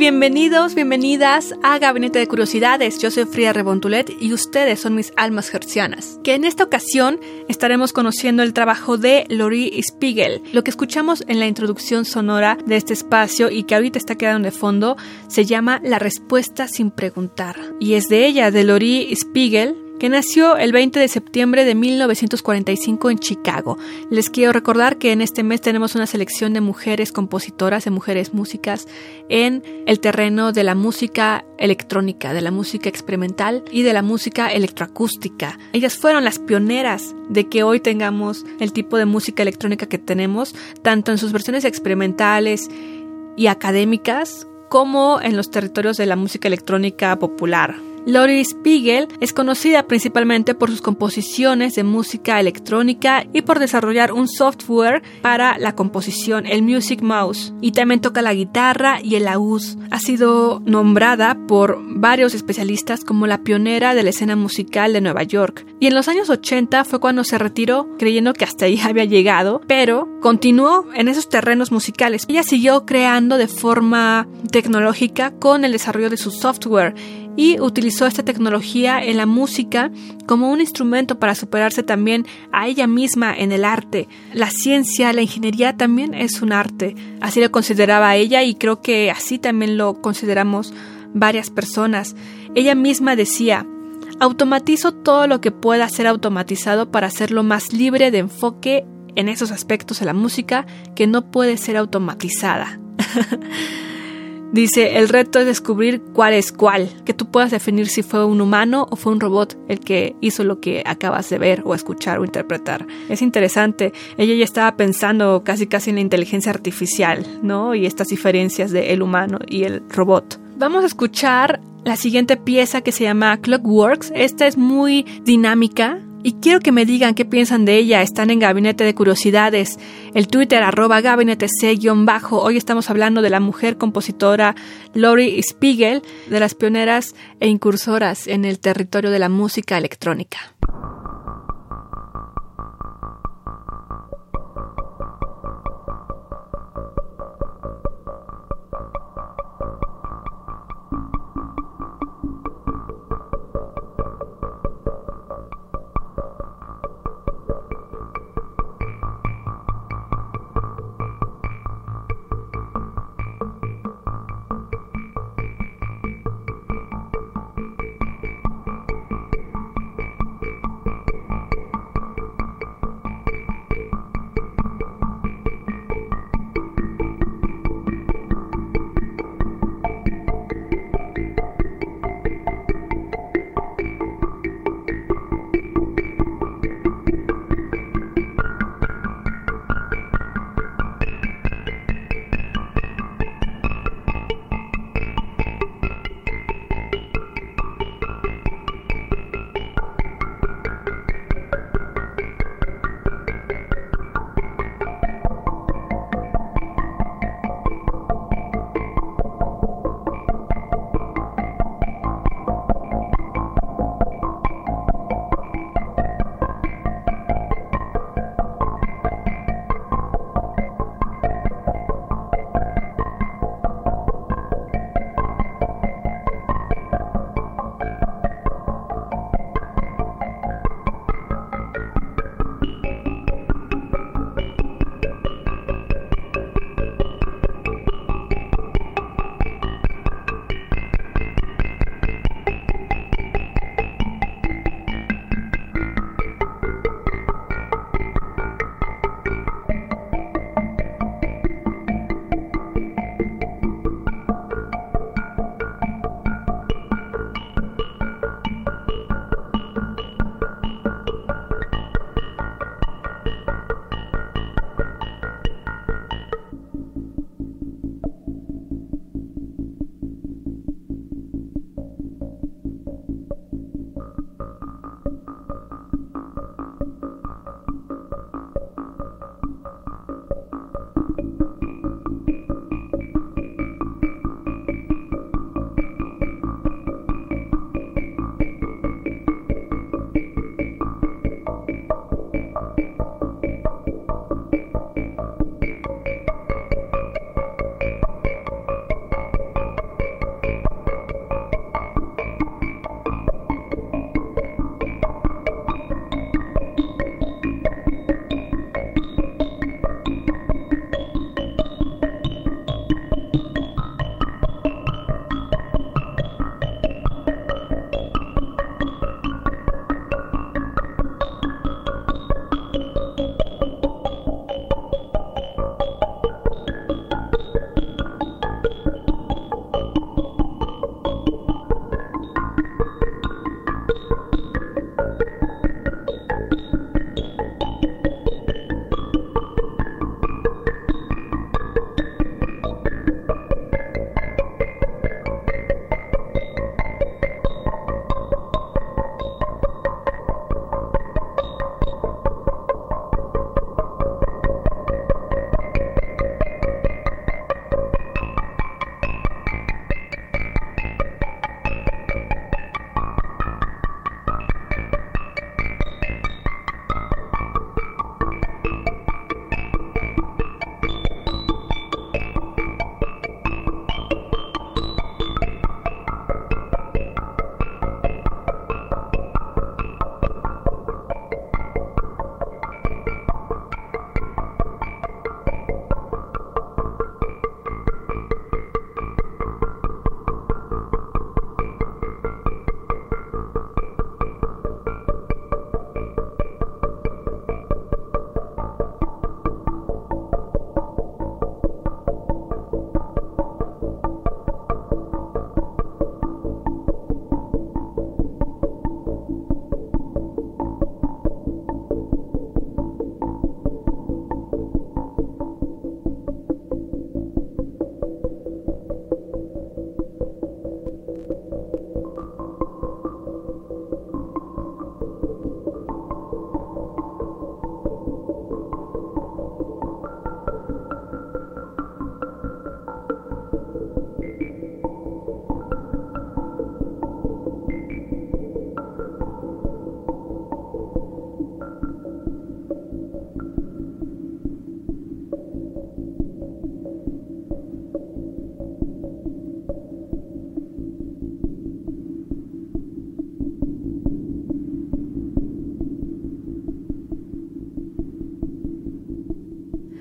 Bienvenidos, bienvenidas a Gabinete de Curiosidades. Yo soy Fría Rebontulet y ustedes son mis almas hercianas. Que en esta ocasión estaremos conociendo el trabajo de Lori Spiegel. Lo que escuchamos en la introducción sonora de este espacio y que ahorita está quedando de fondo se llama La respuesta sin preguntar. Y es de ella, de Lori Spiegel, que nació el 20 de septiembre de 1945 en Chicago. Les quiero recordar que en este mes tenemos una selección de mujeres compositoras, de mujeres músicas en el terreno de la música electrónica, de la música experimental y de la música electroacústica. Ellas fueron las pioneras de que hoy tengamos el tipo de música electrónica que tenemos, tanto en sus versiones experimentales y académicas como en los territorios de la música electrónica popular. Lori Spiegel es conocida principalmente por sus composiciones de música electrónica y por desarrollar un software para la composición, el Music Mouse. Y también toca la guitarra y el laúd. Ha sido nombrada por varios especialistas como la pionera de la escena musical de Nueva York. Y en los años 80 fue cuando se retiró, creyendo que hasta ahí había llegado, pero continuó en esos terrenos musicales. Ella siguió creando de forma tecnológica con el desarrollo de su software y utilizó esta tecnología en la música como un instrumento para superarse también a ella misma en el arte. La ciencia, la ingeniería también es un arte. Así lo consideraba ella y creo que así también lo consideramos varias personas. Ella misma decía, automatizo todo lo que pueda ser automatizado para hacerlo más libre de enfoque en esos aspectos de la música que no puede ser automatizada. Dice, el reto es descubrir cuál es cuál, que tú puedas definir si fue un humano o fue un robot el que hizo lo que acabas de ver o escuchar o interpretar. Es interesante, ella ya estaba pensando casi casi en la inteligencia artificial, ¿no? Y estas diferencias de el humano y el robot. Vamos a escuchar la siguiente pieza que se llama Clockworks. Esta es muy dinámica, y quiero que me digan qué piensan de ella. Están en Gabinete de Curiosidades. El Twitter arroba gabinete C-bajo. Hoy estamos hablando de la mujer compositora Lori Spiegel, de las pioneras e incursoras en el territorio de la música electrónica.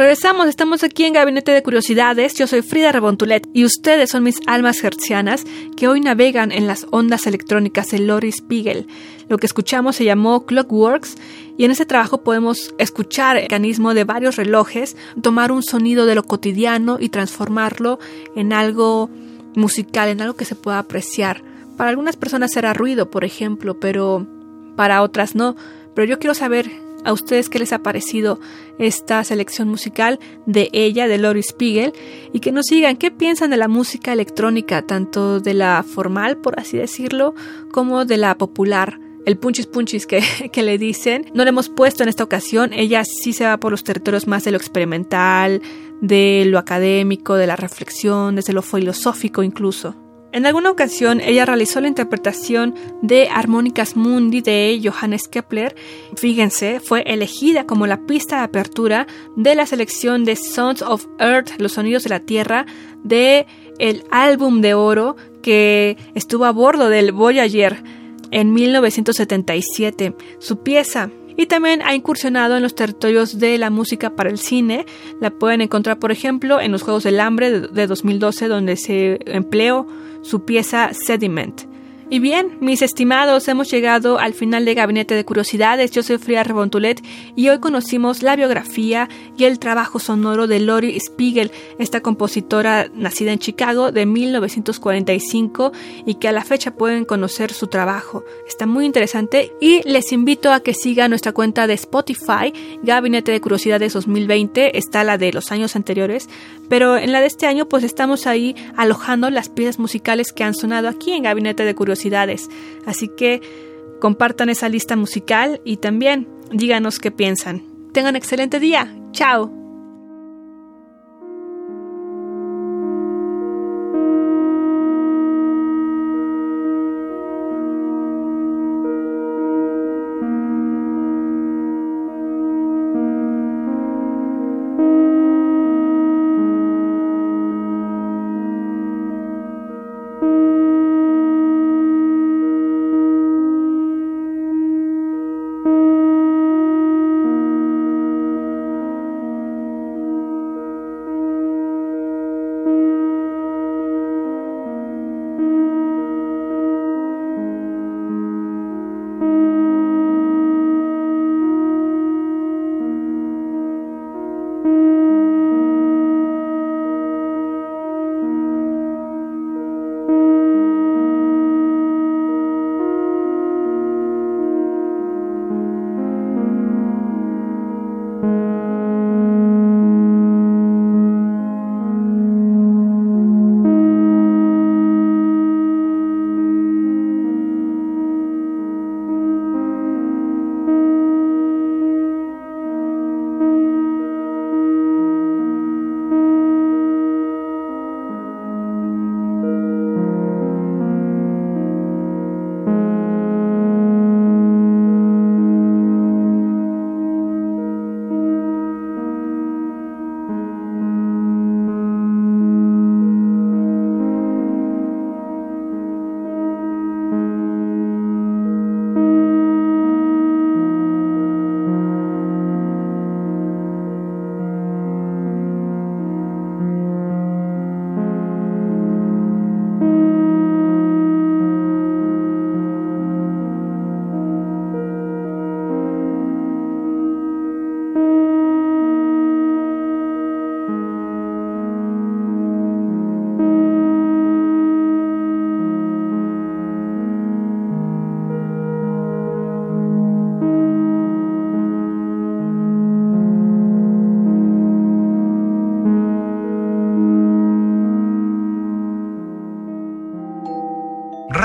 Regresamos, estamos aquí en Gabinete de Curiosidades. Yo soy Frida Rebontulet y ustedes son mis almas hertzianas que hoy navegan en las ondas electrónicas de Lori Spiegel. Lo que escuchamos se llamó Clockworks y en ese trabajo podemos escuchar el mecanismo de varios relojes, tomar un sonido de lo cotidiano y transformarlo en algo musical, en algo que se pueda apreciar. Para algunas personas será ruido, por ejemplo, pero para otras no. Pero yo quiero saber a ustedes qué les ha parecido esta selección musical de ella, de Lori Spiegel, y que nos digan qué piensan de la música electrónica, tanto de la formal, por así decirlo, como de la popular. El punchis punchis que, que le dicen, no le hemos puesto en esta ocasión, ella sí se va por los territorios más de lo experimental, de lo académico, de la reflexión, desde lo filosófico incluso. En alguna ocasión ella realizó la interpretación de Armónicas Mundi de Johannes Kepler. Fíjense, fue elegida como la pista de apertura de la selección de Sounds of Earth, los sonidos de la Tierra, de el álbum de oro que estuvo a bordo del Voyager en 1977. Su pieza y también ha incursionado en los territorios de la música para el cine. La pueden encontrar, por ejemplo, en los Juegos del Hambre de 2012, donde se empleó su pieza Sediment. Y bien, mis estimados, hemos llegado al final de Gabinete de Curiosidades. Yo soy Fría Rebontulet y hoy conocimos la biografía y el trabajo sonoro de Lori Spiegel, esta compositora nacida en Chicago de 1945 y que a la fecha pueden conocer su trabajo. Está muy interesante y les invito a que sigan nuestra cuenta de Spotify, Gabinete de Curiosidades 2020, está la de los años anteriores, pero en la de este año pues estamos ahí alojando las piezas musicales que han sonado aquí en Gabinete de Así que compartan esa lista musical y también díganos qué piensan. Tengan excelente día. Chao.